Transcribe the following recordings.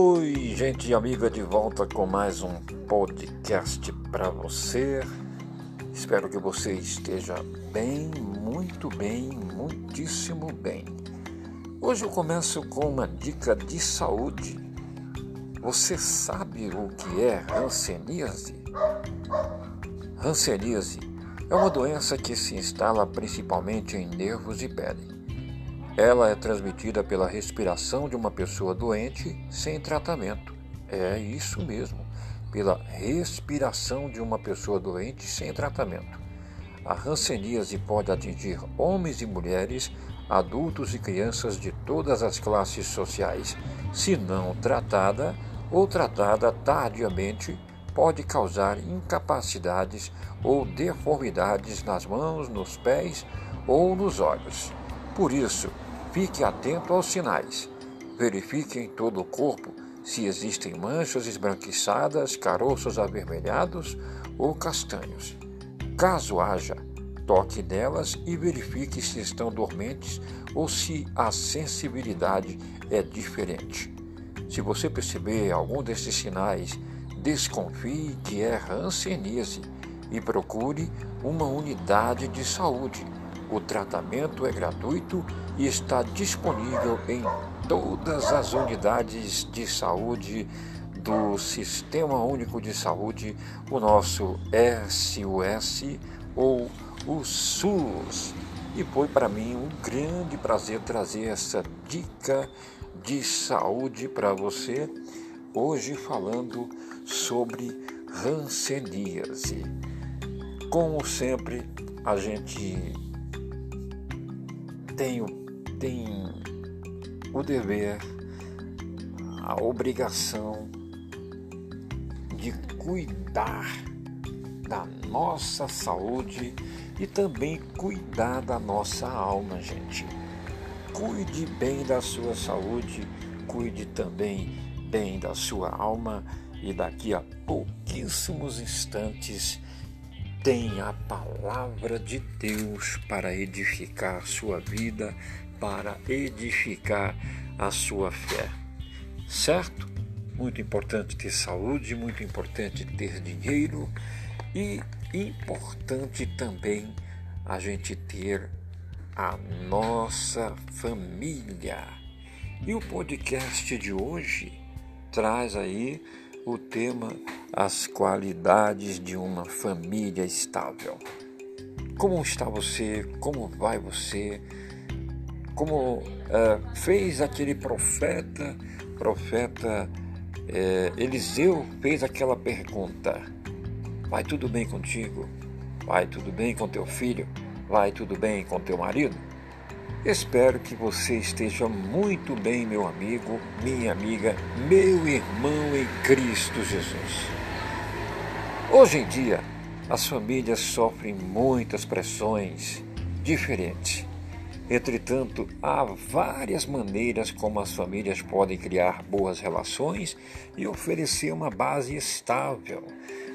Oi, gente amiga, de volta com mais um podcast para você. Espero que você esteja bem, muito bem, muitíssimo bem. Hoje eu começo com uma dica de saúde. Você sabe o que é hanseníase? Hanseníase é uma doença que se instala principalmente em nervos e pele. Ela é transmitida pela respiração de uma pessoa doente sem tratamento. É isso mesmo, pela respiração de uma pessoa doente sem tratamento. A hanseníase pode atingir homens e mulheres, adultos e crianças de todas as classes sociais. Se não tratada ou tratada tardiamente, pode causar incapacidades ou deformidades nas mãos, nos pés ou nos olhos. Por isso, Fique atento aos sinais. Verifique em todo o corpo se existem manchas esbranquiçadas, caroços avermelhados ou castanhos. Caso haja, toque nelas e verifique se estão dormentes ou se a sensibilidade é diferente. Se você perceber algum desses sinais, desconfie que é hanseníase e procure uma unidade de saúde o tratamento é gratuito e está disponível em todas as unidades de saúde do Sistema Único de Saúde, o nosso SUS ou o SUS. E foi para mim um grande prazer trazer essa dica de saúde para você, hoje falando sobre ranceníase. Como sempre, a gente tenho, tem o dever, a obrigação de cuidar da nossa saúde e também cuidar da nossa alma, gente. Cuide bem da sua saúde, cuide também bem da sua alma e daqui a pouquíssimos instantes tem a palavra de Deus para edificar sua vida, para edificar a sua fé. Certo? Muito importante ter saúde, muito importante ter dinheiro e importante também a gente ter a nossa família. E o podcast de hoje traz aí o tema As qualidades de uma família estável. Como está você? Como vai você? Como uh, fez aquele profeta, profeta uh, Eliseu fez aquela pergunta: Vai tudo bem contigo? Vai tudo bem com teu filho? Vai tudo bem com teu marido? Espero que você esteja muito bem, meu amigo, minha amiga, meu irmão em Cristo Jesus. Hoje em dia, as famílias sofrem muitas pressões diferentes. Entretanto, há várias maneiras como as famílias podem criar boas relações e oferecer uma base estável,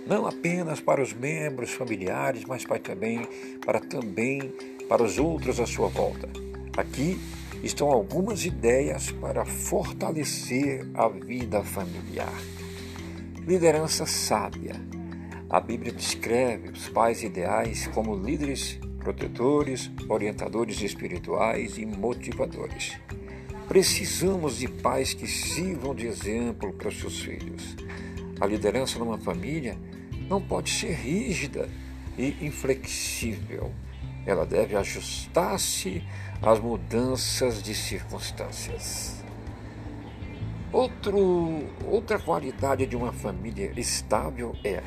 não apenas para os membros familiares, mas para também para também para os outros à sua volta. Aqui estão algumas ideias para fortalecer a vida familiar. Liderança sábia. A Bíblia descreve os pais ideais como líderes protetores, orientadores espirituais e motivadores. Precisamos de pais que sirvam de exemplo para os seus filhos. A liderança numa família não pode ser rígida e inflexível ela deve ajustar-se às mudanças de circunstâncias. Outro, outra qualidade de uma família estável é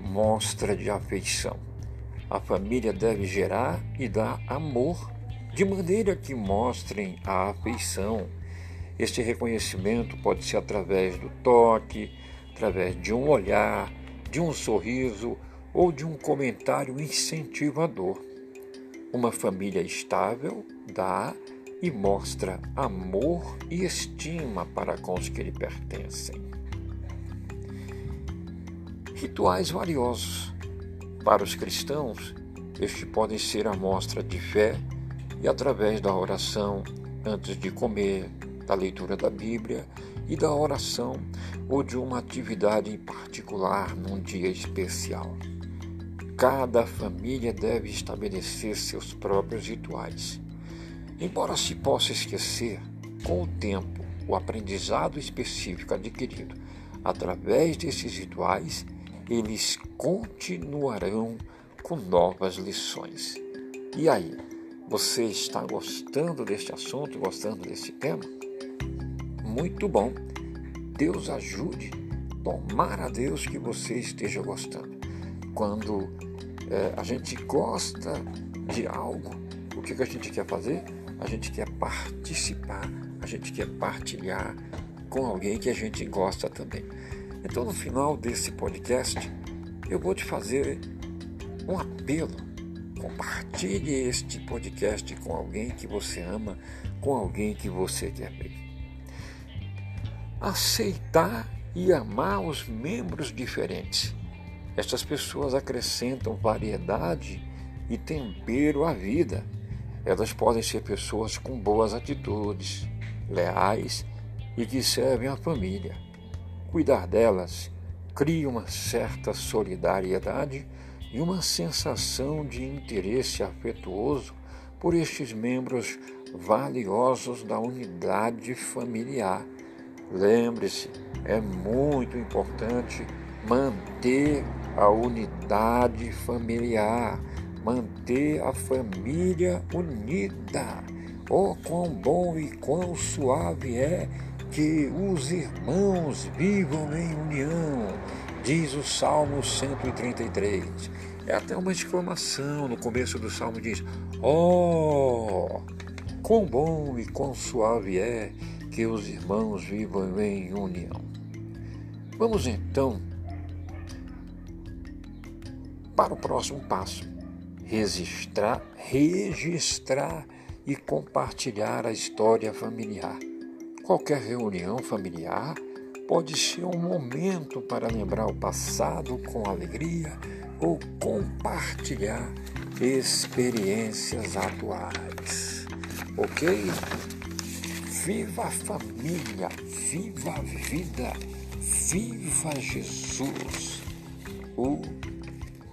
mostra de afeição. A família deve gerar e dar amor, de maneira que mostrem a afeição. Este reconhecimento pode ser através do toque, através de um olhar, de um sorriso ou de um comentário incentivador. Uma família estável dá e mostra amor e estima para com os que lhe pertencem. Rituais valiosos. Para os cristãos, estes podem ser a mostra de fé e através da oração, antes de comer, da leitura da Bíblia e da oração ou de uma atividade em particular num dia especial. Cada família deve estabelecer seus próprios rituais. Embora se possa esquecer, com o tempo, o aprendizado específico adquirido através desses rituais, eles continuarão com novas lições. E aí, você está gostando deste assunto, gostando desse tema? Muito bom. Deus ajude. Tomara a Deus que você esteja gostando. Quando é, a gente gosta de algo, o que, que a gente quer fazer? A gente quer participar, a gente quer partilhar com alguém que a gente gosta também. Então, no final desse podcast, eu vou te fazer um apelo. Compartilhe este podcast com alguém que você ama, com alguém que você quer ver. Aceitar e amar os membros diferentes. Estas pessoas acrescentam variedade e tempero à vida. Elas podem ser pessoas com boas atitudes, leais e que servem a família. Cuidar delas cria uma certa solidariedade e uma sensação de interesse afetuoso por estes membros valiosos da unidade familiar. Lembre-se, é muito importante manter a unidade familiar, manter a família unida. Oh, quão bom e quão suave é que os irmãos vivam em união, diz o Salmo 133. É até uma exclamação no começo do salmo diz: Oh, quão bom e quão suave é que os irmãos vivam em união. Vamos então para o próximo passo: registrar, registrar e compartilhar a história familiar. Qualquer reunião familiar pode ser um momento para lembrar o passado com alegria ou compartilhar experiências atuais. Ok? Viva a família, viva a vida, viva Jesus, o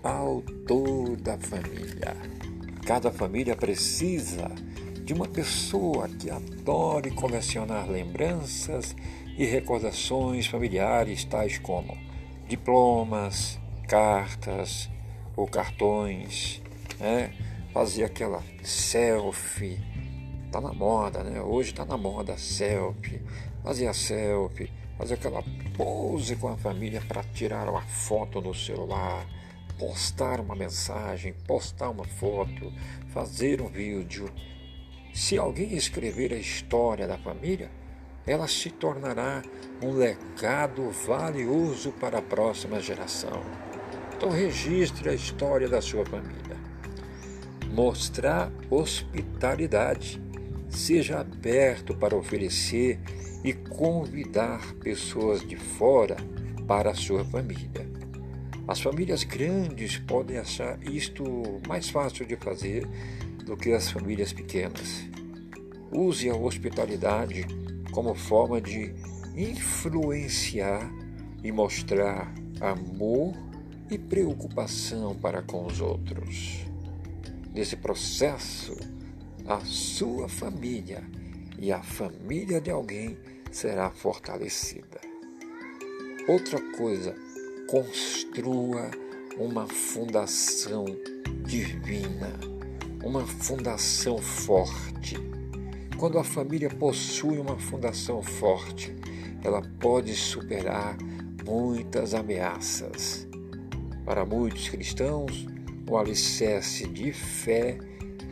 autor da família. Cada família precisa de uma pessoa que adore colecionar lembranças e recordações familiares, tais como diplomas, cartas ou cartões, né? Fazia aquela selfie, tá na moda, né? Hoje tá na moda selfie, fazia selfie, fazia aquela pose com a família para tirar uma foto no celular, postar uma mensagem, postar uma foto, fazer um vídeo. Se alguém escrever a história da família, ela se tornará um legado valioso para a próxima geração. Então, registre a história da sua família. Mostrar hospitalidade. Seja aberto para oferecer e convidar pessoas de fora para a sua família. As famílias grandes podem achar isto mais fácil de fazer do que as famílias pequenas. Use a hospitalidade como forma de influenciar e mostrar amor e preocupação para com os outros. Nesse processo, a sua família e a família de alguém será fortalecida. Outra coisa, construa uma fundação divina, uma fundação forte. Quando a família possui uma fundação forte, ela pode superar muitas ameaças. Para muitos cristãos, o alicerce de fé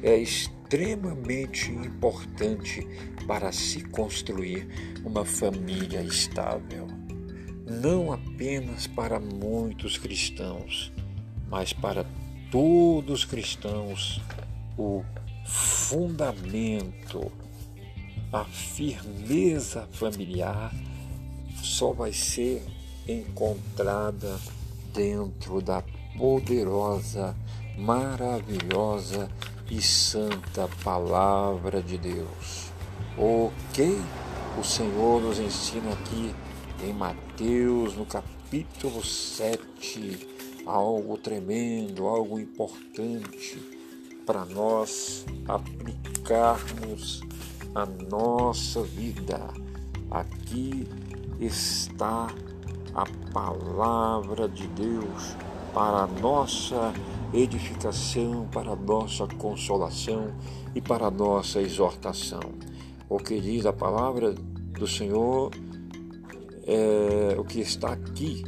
é extremamente importante para se construir uma família estável. Não apenas para muitos cristãos, mas para todos os cristãos, o fundamento, a firmeza familiar só vai ser encontrada dentro da poderosa, maravilhosa e santa Palavra de Deus. Ok? O Senhor nos ensina aqui em Mateus, no capítulo 7, algo tremendo, algo importante para nós aplicarmos a nossa vida. Aqui está a palavra de Deus para a nossa edificação, para a nossa consolação e para a nossa exortação. O que diz a palavra do Senhor é o que está aqui.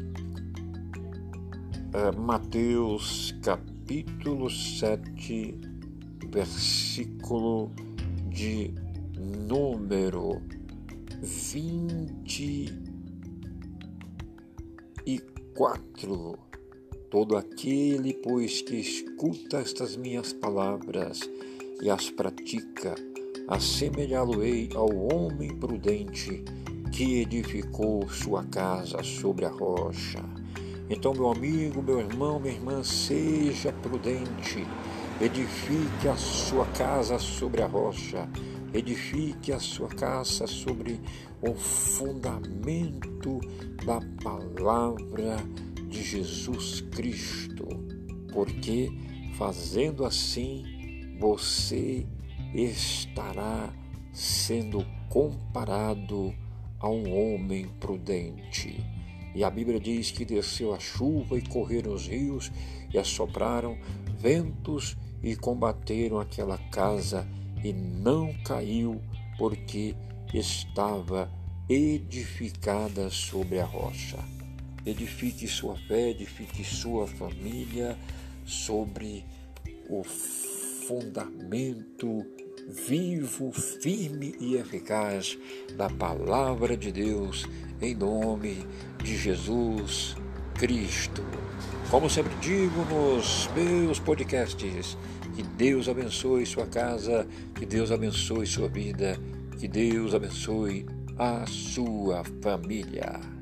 É Mateus capítulo 7, versículo de número 24. Todo aquele, pois, que escuta estas minhas palavras e as pratica, assemelhá-lo-ei ao homem prudente que edificou sua casa sobre a rocha. Então, meu amigo, meu irmão, minha irmã, seja prudente, edifique a sua casa sobre a rocha edifique a sua casa sobre o fundamento da palavra de Jesus Cristo, porque fazendo assim você estará sendo comparado a um homem prudente. E a Bíblia diz que desceu a chuva e correram os rios e assopraram ventos e combateram aquela casa e não caiu, porque estava edificada sobre a rocha. Edifique sua fé, edifique sua família sobre o fundamento vivo, firme e eficaz da palavra de Deus, em nome de Jesus Cristo. Como sempre digo nos meus podcasts, que Deus abençoe sua casa, que Deus abençoe sua vida, que Deus abençoe a sua família.